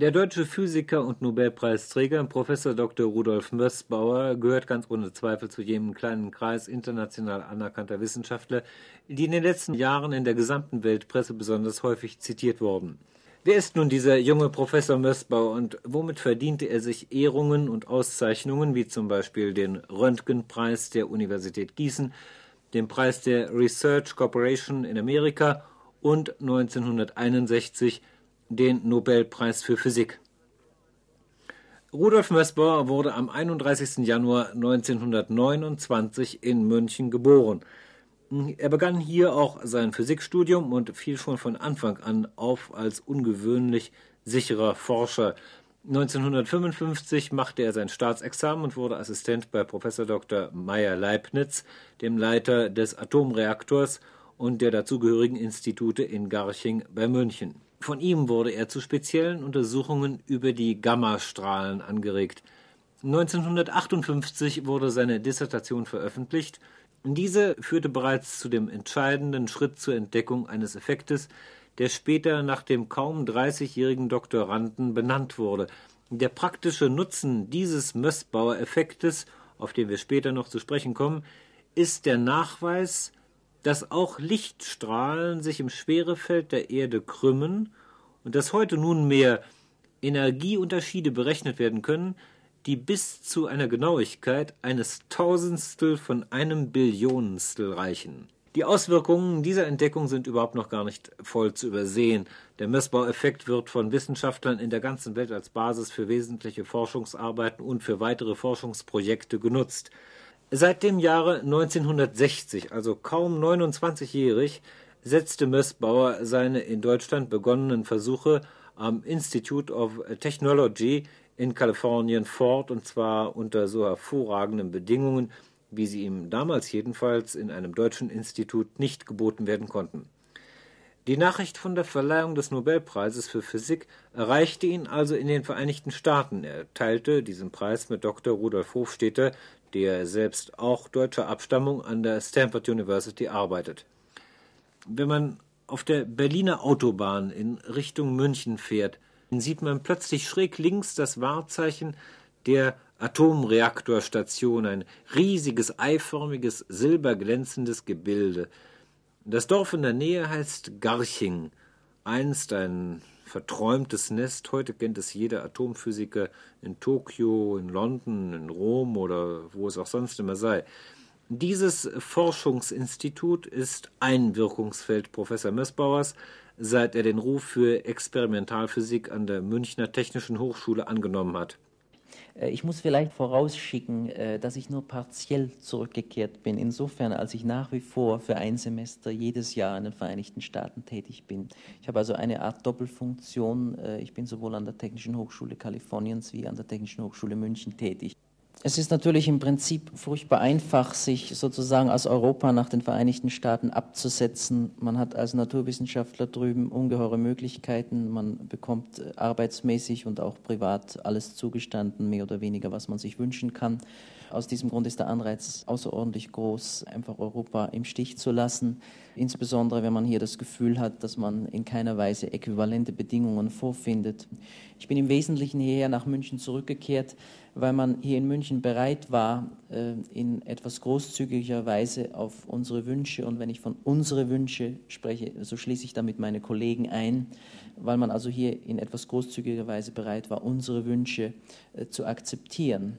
Der deutsche Physiker und Nobelpreisträger Professor Dr. Rudolf Mössbauer gehört ganz ohne Zweifel zu jenem kleinen Kreis international anerkannter Wissenschaftler, die in den letzten Jahren in der gesamten Weltpresse besonders häufig zitiert wurden. Wer ist nun dieser junge Professor Mössbauer und womit verdiente er sich Ehrungen und Auszeichnungen wie zum Beispiel den Röntgenpreis der Universität Gießen, den Preis der Research Corporation in Amerika und 1961 den Nobelpreis für Physik. Rudolf Mössbauer wurde am 31. Januar 1929 in München geboren. Er begann hier auch sein Physikstudium und fiel schon von Anfang an auf als ungewöhnlich sicherer Forscher. 1955 machte er sein Staatsexamen und wurde Assistent bei Professor Dr. Meyer Leibniz, dem Leiter des Atomreaktors und der dazugehörigen Institute in Garching bei München. Von ihm wurde er zu speziellen Untersuchungen über die Gammastrahlen angeregt. 1958 wurde seine Dissertation veröffentlicht. Diese führte bereits zu dem entscheidenden Schritt zur Entdeckung eines Effektes, der später nach dem kaum 30-jährigen Doktoranden benannt wurde. Der praktische Nutzen dieses Mössbauer-Effektes, auf den wir später noch zu sprechen kommen, ist der Nachweis dass auch Lichtstrahlen sich im Schwerefeld der Erde krümmen und dass heute nunmehr Energieunterschiede berechnet werden können, die bis zu einer Genauigkeit eines Tausendstel von einem Billionenstel reichen. Die Auswirkungen dieser Entdeckung sind überhaupt noch gar nicht voll zu übersehen. Der Messbaueffekt wird von Wissenschaftlern in der ganzen Welt als Basis für wesentliche Forschungsarbeiten und für weitere Forschungsprojekte genutzt. Seit dem Jahre 1960, also kaum 29-jährig, setzte Mössbauer seine in Deutschland begonnenen Versuche am Institute of Technology in Kalifornien fort, und zwar unter so hervorragenden Bedingungen, wie sie ihm damals jedenfalls in einem deutschen Institut nicht geboten werden konnten. Die Nachricht von der Verleihung des Nobelpreises für Physik erreichte ihn also in den Vereinigten Staaten. Er teilte diesen Preis mit Dr. Rudolf Hofstetter, der selbst auch deutscher Abstammung an der Stanford University arbeitet. Wenn man auf der Berliner Autobahn in Richtung München fährt, sieht man plötzlich schräg links das Wahrzeichen der Atomreaktorstation, ein riesiges, eiförmiges, silberglänzendes Gebilde. Das Dorf in der Nähe heißt Garching, einst ein verträumtes Nest. Heute kennt es jeder Atomphysiker in Tokio, in London, in Rom oder wo es auch sonst immer sei. Dieses Forschungsinstitut ist ein Wirkungsfeld Professor Mössbauers, seit er den Ruf für Experimentalphysik an der Münchner Technischen Hochschule angenommen hat. Äh, ich muss vielleicht vorausschicken, äh, dass ich nur partiell zurückgekehrt bin, insofern als ich nach wie vor für ein Semester jedes Jahr in den Vereinigten Staaten tätig bin. Ich habe also eine Art Doppelfunktion. Äh, ich bin sowohl an der Technischen Hochschule Kaliforniens wie an der Technischen Hochschule München tätig. Es ist natürlich im Prinzip furchtbar einfach, sich sozusagen aus Europa nach den Vereinigten Staaten abzusetzen. Man hat als Naturwissenschaftler drüben ungeheure Möglichkeiten. Man bekommt äh, arbeitsmäßig und auch privat alles zugestanden, mehr oder weniger, was man sich wünschen kann. Aus diesem Grund ist der Anreiz außerordentlich groß, einfach Europa im Stich zu lassen, insbesondere wenn man hier das Gefühl hat, dass man in keiner Weise äquivalente Bedingungen vorfindet. Ich bin im Wesentlichen hierher nach München zurückgekehrt, weil man hier in München bereit war, äh, in etwas großzügiger Weise auf unsere Wünsche, und wenn ich von unsere Wünsche spreche, so schließe ich damit meine Kollegen ein, weil man also hier in etwas großzügiger Weise bereit war, unsere Wünsche äh, zu akzeptieren.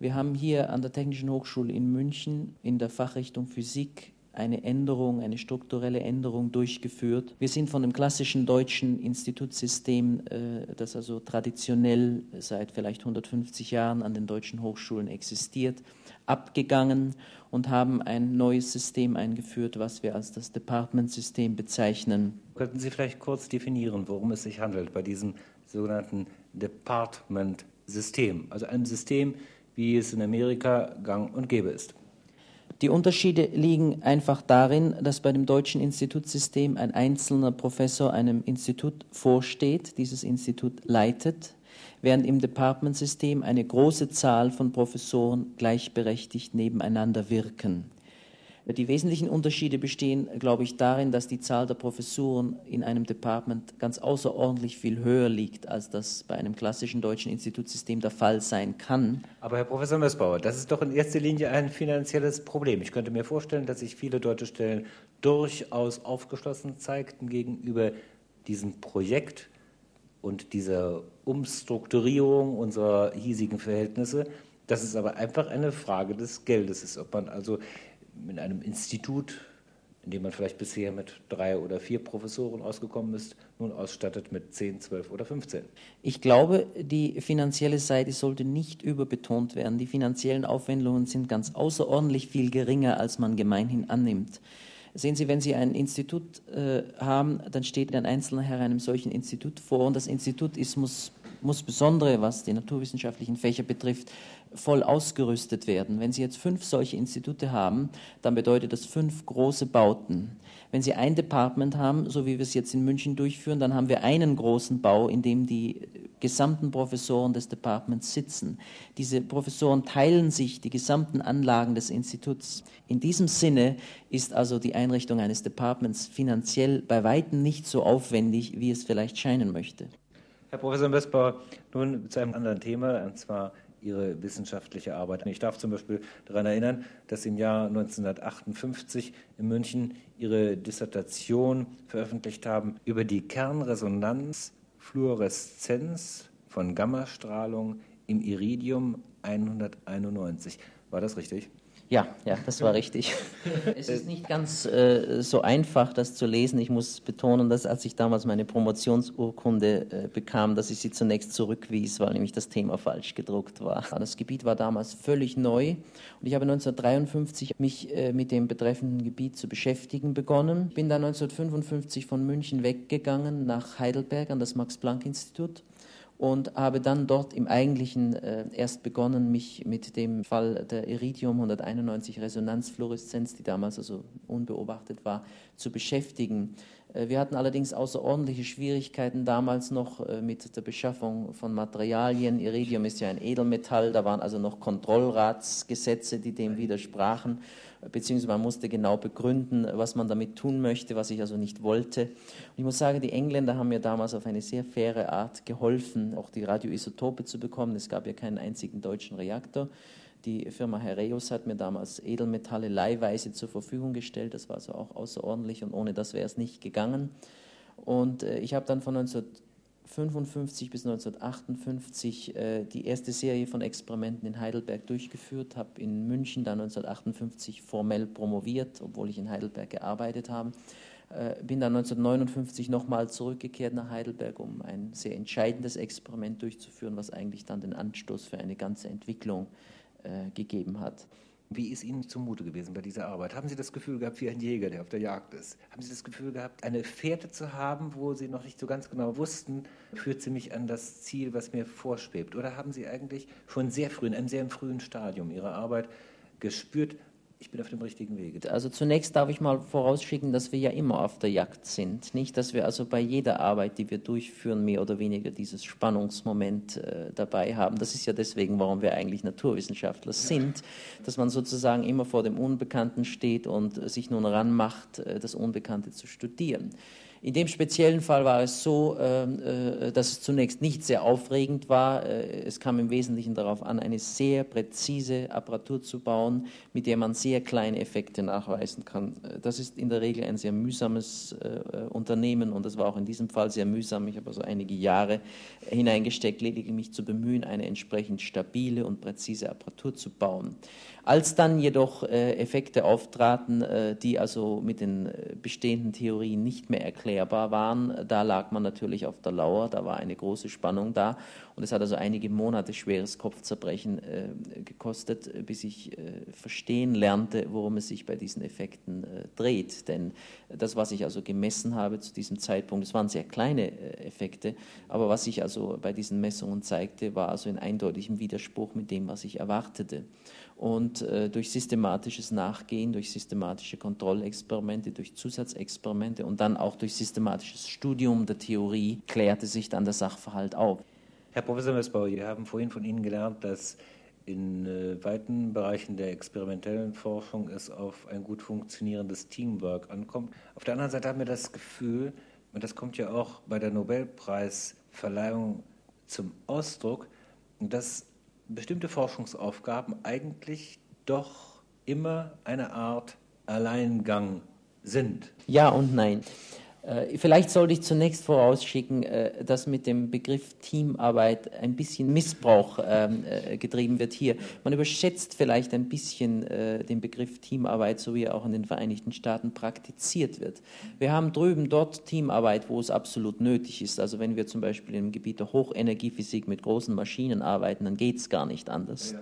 Wir haben hier an der Technischen Hochschule in München in der Fachrichtung Physik eine Änderung, eine strukturelle Änderung durchgeführt. Wir sind von dem klassischen deutschen Institutssystem, äh, das also traditionell seit vielleicht 150 Jahren an den deutschen Hochschulen existiert, abgegangen und haben ein neues System eingeführt, was wir als das Department-System bezeichnen. Könnten Sie vielleicht kurz definieren, worum es sich handelt bei diesem sogenannten Department-System, also einem System, wie es in Amerika gang und gäbe ist? Die Unterschiede liegen einfach darin, dass bei dem deutschen Institutssystem ein einzelner Professor einem Institut vorsteht, dieses Institut leitet, während im Departmentsystem eine große Zahl von Professoren gleichberechtigt nebeneinander wirken. Die wesentlichen Unterschiede bestehen, glaube ich, darin, dass die Zahl der Professuren in einem Department ganz außerordentlich viel höher liegt, als das bei einem klassischen deutschen Institutssystem der Fall sein kann. Aber Herr Professor Mössbauer, das ist doch in erster Linie ein finanzielles Problem. Ich könnte mir vorstellen, dass sich viele deutsche Stellen durchaus aufgeschlossen zeigten gegenüber diesem Projekt und dieser Umstrukturierung unserer hiesigen Verhältnisse. Dass es aber einfach eine Frage des Geldes ist, ob man also in einem Institut, in dem man vielleicht bisher mit drei oder vier Professoren ausgekommen ist, nun ausstattet mit zehn, zwölf oder 15. Ich glaube, die finanzielle Seite sollte nicht überbetont werden. Die finanziellen Aufwendungen sind ganz außerordentlich viel geringer, als man gemeinhin annimmt. Sehen Sie, wenn Sie ein Institut äh, haben, dann steht ein einzelner Herr einem solchen Institut vor und das Institut ist, muss, muss besondere, was die naturwissenschaftlichen Fächer betrifft, voll ausgerüstet werden. Wenn Sie jetzt fünf solche Institute haben, dann bedeutet das fünf große Bauten. Wenn Sie ein Department haben, so wie wir es jetzt in München durchführen, dann haben wir einen großen Bau, in dem die gesamten Professoren des Departments sitzen. Diese Professoren teilen sich die gesamten Anlagen des Instituts. In diesem Sinne ist also die Einrichtung eines Departments finanziell bei weitem nicht so aufwendig, wie es vielleicht scheinen möchte. Herr Professor Westbauer, nun zu einem anderen Thema, und zwar ihre wissenschaftliche Arbeit. Ich darf zum Beispiel daran erinnern, dass Sie im Jahr 1958 in München Ihre Dissertation veröffentlicht haben über die Kernresonanzfluoreszenz von Gammastrahlung im Iridium 191. War das richtig? Ja, ja, das war richtig. Es ist nicht ganz äh, so einfach, das zu lesen. Ich muss betonen, dass als ich damals meine Promotionsurkunde äh, bekam, dass ich sie zunächst zurückwies, weil nämlich das Thema falsch gedruckt war. Das Gebiet war damals völlig neu und ich habe 1953 mich äh, mit dem betreffenden Gebiet zu beschäftigen begonnen. Bin dann 1955 von München weggegangen nach Heidelberg an das Max-Planck-Institut und habe dann dort im Eigentlichen äh, erst begonnen, mich mit dem Fall der Iridium 191 Resonanzfluoreszenz, die damals also unbeobachtet war, zu beschäftigen. Äh, wir hatten allerdings außerordentliche Schwierigkeiten damals noch äh, mit der Beschaffung von Materialien. Iridium ist ja ein Edelmetall, da waren also noch Kontrollratsgesetze, die dem widersprachen beziehungsweise man musste genau begründen, was man damit tun möchte, was ich also nicht wollte. Und ich muss sagen, die Engländer haben mir damals auf eine sehr faire Art geholfen, auch die Radioisotope zu bekommen. Es gab ja keinen einzigen deutschen Reaktor. Die Firma Herreus hat mir damals Edelmetalle leihweise zur Verfügung gestellt. Das war also auch außerordentlich und ohne das wäre es nicht gegangen. Und äh, ich habe dann von 19 1955 bis 1958 äh, die erste Serie von Experimenten in Heidelberg durchgeführt, habe in München dann 1958 formell promoviert, obwohl ich in Heidelberg gearbeitet habe. Äh, bin dann 1959 nochmal zurückgekehrt nach Heidelberg, um ein sehr entscheidendes Experiment durchzuführen, was eigentlich dann den Anstoß für eine ganze Entwicklung äh, gegeben hat. Wie ist Ihnen zumute gewesen bei dieser Arbeit? Haben Sie das Gefühl gehabt, wie ein Jäger, der auf der Jagd ist? Haben Sie das Gefühl gehabt, eine Fährte zu haben, wo Sie noch nicht so ganz genau wussten, führt sie mich an das Ziel, was mir vorschwebt? Oder haben Sie eigentlich schon sehr früh, in einem sehr frühen Stadium Ihrer Arbeit gespürt, ich bin auf dem richtigen Weg. Also zunächst darf ich mal vorausschicken, dass wir ja immer auf der Jagd sind. Nicht, dass wir also bei jeder Arbeit, die wir durchführen, mehr oder weniger dieses Spannungsmoment äh, dabei haben. Das ist ja deswegen, warum wir eigentlich Naturwissenschaftler sind, dass man sozusagen immer vor dem Unbekannten steht und sich nun ranmacht, äh, das Unbekannte zu studieren. In dem speziellen Fall war es so, ähm, äh, dass es zunächst nicht sehr aufregend war. Äh, es kam im Wesentlichen darauf an, eine sehr präzise Apparatur zu bauen, mit der man sehr kleine Effekte nachweisen kann. Äh, das ist in der Regel ein sehr mühsames Unternehmen und das war auch in diesem Fall sehr mühsam. Ich habe also einige Jahre hineingesteckt, lediglich mich zu bemühen, eine entsprechend stabile und präzise Apparatur zu bauen. Als dann jedoch Effekte auftraten, die also mit den bestehenden Theorien nicht mehr erklärbar waren, da lag man natürlich auf der Lauer, da war eine große Spannung da und es hat also einige Monate schweres Kopfzerbrechen äh, gekostet, bis ich äh, verstehen lernte, worum es sich bei diesen Effekten äh, dreht. Denn das, was ich also gemessen habe zu diesem Zeitpunkt, das waren sehr kleine Effekte, aber was sich also bei diesen Messungen zeigte, war also in eindeutigem Widerspruch mit dem, was ich erwartete. Und äh, durch systematisches Nachgehen, durch systematische Kontrollexperimente, durch Zusatzexperimente und dann auch durch systematisches Studium der Theorie klärte sich dann der Sachverhalt auf. Herr Professor Messbauer, wir haben vorhin von Ihnen gelernt, dass in äh, weiten Bereichen der experimentellen Forschung es auf ein gut funktionierendes Teamwork ankommt. Auf der anderen Seite haben wir das Gefühl, und das kommt ja auch bei der Nobelpreisverleihung zum Ausdruck, dass bestimmte Forschungsaufgaben eigentlich doch immer eine Art Alleingang sind. Ja und nein. Äh, vielleicht sollte ich zunächst vorausschicken, äh, dass mit dem Begriff Teamarbeit ein bisschen Missbrauch ähm, äh, getrieben wird hier. Man überschätzt vielleicht ein bisschen den Begriff Teamarbeit, so wie er auch in den Vereinigten Staaten praktiziert wird. Wir haben drüben dort Teamarbeit, wo es absolut nötig ist. Also wenn wir zum Beispiel im Gebiet der Hochenergiephysik mit großen Maschinen arbeiten, dann geht es gar nicht anders.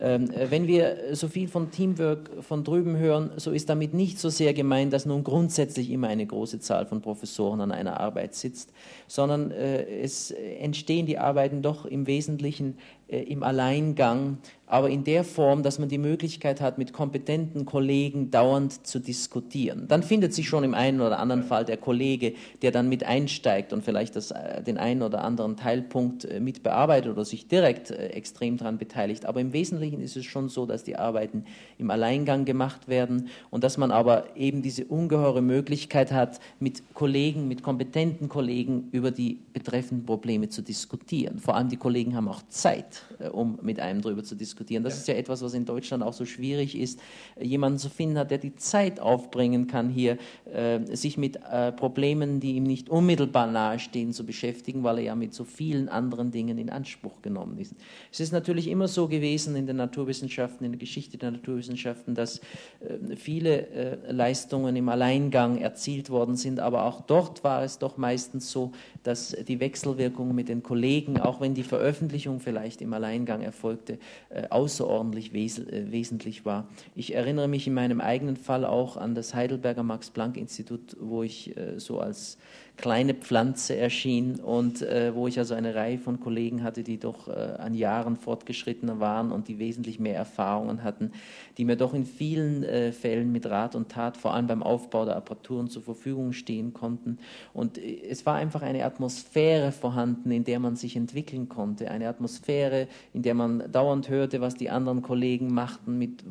Ähm, wenn wir so viel von Teamwork von drüben hören, so ist damit nicht so sehr gemeint, dass nun grundsätzlich immer eine große Zahl von Professoren an einer Arbeit sitzt, sondern äh, es entstehen die Arbeiten doch im Wesentlichen äh, im Alleingang, aber in der Form, dass man die Möglichkeit hat, mit kompetenten Kollegen dauernd zu diskutieren. Dann findet sich schon im einen oder anderen Fall der Kollege, der dann mit einsteigt und vielleicht das, äh, den einen oder anderen Teilpunkt äh, mit bearbeitet oder sich direkt extrem daran beteiligt. Aber im Wesentlichen ist es schon so, dass die Arbeiten im Alleingang gemacht werden und dass man aber eben diese ungeheure Möglichkeit hat, mit Kollegen, mit kompetenten Kollegen über die betreffenden Probleme zu diskutieren. Vor allem die Kollegen haben auch Zeit äh, um mit einem darüber zu diskutieren. Das ja. ist ja etwas, was in Deutschland auch so schwierig ist, jemanden zu finden hat, der die Zeit aufbringen kann, hier äh, sich mit äh, Problemen, die ihm nicht unmittelbar nahestehen, zu beschäftigen, weil er ja mit so vielen anderen Dingen in Anspruch genommen ist. Es ist natürlich immer so gewesen in den Naturwissenschaften, in der Geschichte der Naturwissenschaften, dass äh, viele äh, Leistungen im Alleingang erzielt worden sind, aber auch dort war es doch meistens so, dass die Wechselwirkung mit den Kollegen, auch wenn die Veröffentlichung vielleicht im Alleingang erfolgte, äh, außerordentlich wes äh, wesentlich war. Ich erinnere mich in meinem eigenen Fall auch an das Heidelberger Max-Planck-Institut, wo ich äh, so als kleine Pflanze erschien und äh, wo ich also eine Reihe von Kollegen hatte, die doch äh, an Jahren fortgeschrittener waren und die wesentlich mehr Erfahrungen hatten, die mir doch in vielen äh, Fällen mit Rat und Tat, vor allem beim Aufbau der Apparaturen zur Verfügung stehen konnten. Und äh, es war einfach eine Atmosphäre vorhanden, in der man sich entwickeln konnte, eine Atmosphäre, in der man dauernd hörte, was die anderen Kollegen machten mit,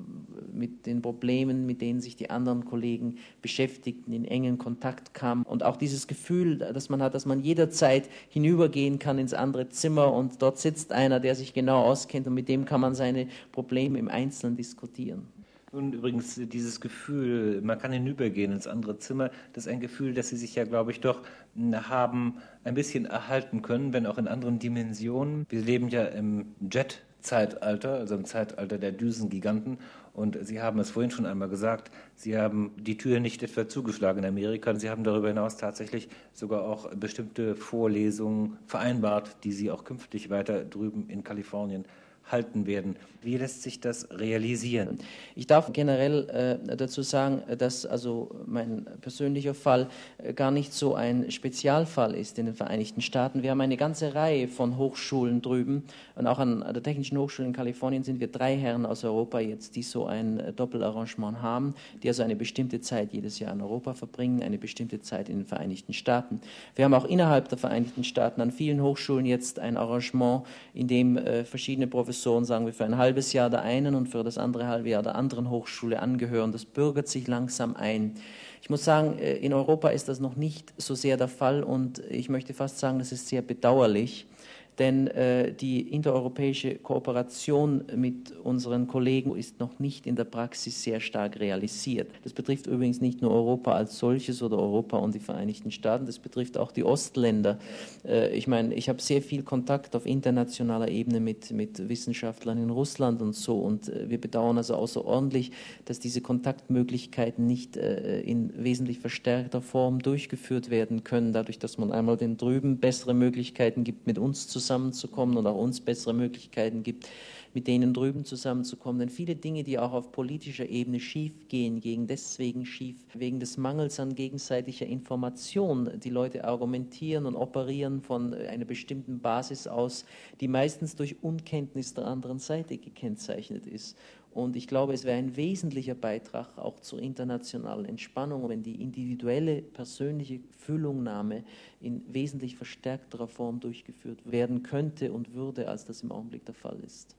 mit den Problemen, mit denen sich die anderen Kollegen beschäftigten, in engen Kontakt kamen und auch dieses Gefühl, Gefühl, das man hat, dass man jederzeit hinübergehen kann ins andere Zimmer und dort sitzt einer, der sich genau auskennt und mit dem kann man seine Probleme im Einzelnen diskutieren. Und übrigens dieses Gefühl, man kann hinübergehen ins andere Zimmer, das ist ein Gefühl, das Sie sich ja, glaube ich, doch haben ein bisschen erhalten können, wenn auch in anderen Dimensionen. Wir leben ja im Jet-Zeitalter, also im Zeitalter der Düsengiganten. Und Sie haben es vorhin schon einmal gesagt, Sie haben die Tür nicht etwa zugeschlagen in Amerika, Sie haben darüber hinaus tatsächlich sogar auch bestimmte Vorlesungen vereinbart, die Sie auch künftig weiter drüben in Kalifornien halten werden. Wie lässt sich das realisieren? Ich darf generell äh, dazu sagen, dass also mein persönlicher Fall äh, gar nicht so ein Spezialfall ist in den Vereinigten Staaten. Wir haben eine ganze Reihe von Hochschulen drüben und auch an der Technischen Hochschule in Kalifornien sind wir drei Herren aus Europa jetzt, die so ein äh, Doppelarrangement haben, die also eine bestimmte Zeit jedes Jahr in Europa verbringen, eine bestimmte Zeit in den Vereinigten Staaten. Wir haben auch innerhalb der Vereinigten Staaten an vielen Hochschulen jetzt ein Arrangement, in dem äh, verschiedene Professoren Professoren, sagen wir, für ein halbes Jahr der einen und für das andere halbe Jahr der anderen Hochschule angehören. Das bürgert sich langsam ein. Ich muss sagen, äh, in Europa ist das noch nicht so sehr der Fall und ich möchte fast sagen, das ist sehr bedauerlich denn äh, die intereuropäische Kooperation mit unseren Kollegen ist noch nicht in der Praxis sehr stark realisiert. Das betrifft übrigens nicht nur Europa als solches oder Europa und die Vereinigten Staaten, das betrifft auch die Ostländer. Äh, ich meine, ich habe sehr viel Kontakt auf internationaler Ebene mit, mit Wissenschaftlern in Russland und so und äh, wir bedauern also außerordentlich, dass diese Kontaktmöglichkeiten nicht äh, in wesentlich verstärkter Form durchgeführt werden können, dadurch, dass man einmal den drüben bessere Möglichkeiten gibt, mit uns zusammen zusammenzukommen und auch uns bessere Möglichkeiten gibt, mit denen drüben zusammenzukommen. Denn viele Dinge, die auch auf politischer Ebene schiefgehen, gehen deswegen schief, wegen des Mangels an gegenseitiger Information. Die Leute argumentieren und operieren von einer bestimmten Basis aus, die meistens durch Unkenntnis der anderen Seite gekennzeichnet ist. Und ich glaube, es wäre ein wesentlicher Beitrag auch zur internationalen Entspannung, wenn die individuelle persönliche Füllungnahme in wesentlich verstärkterer Form durchgeführt werden könnte und würde, als das im Augenblick der Fall ist.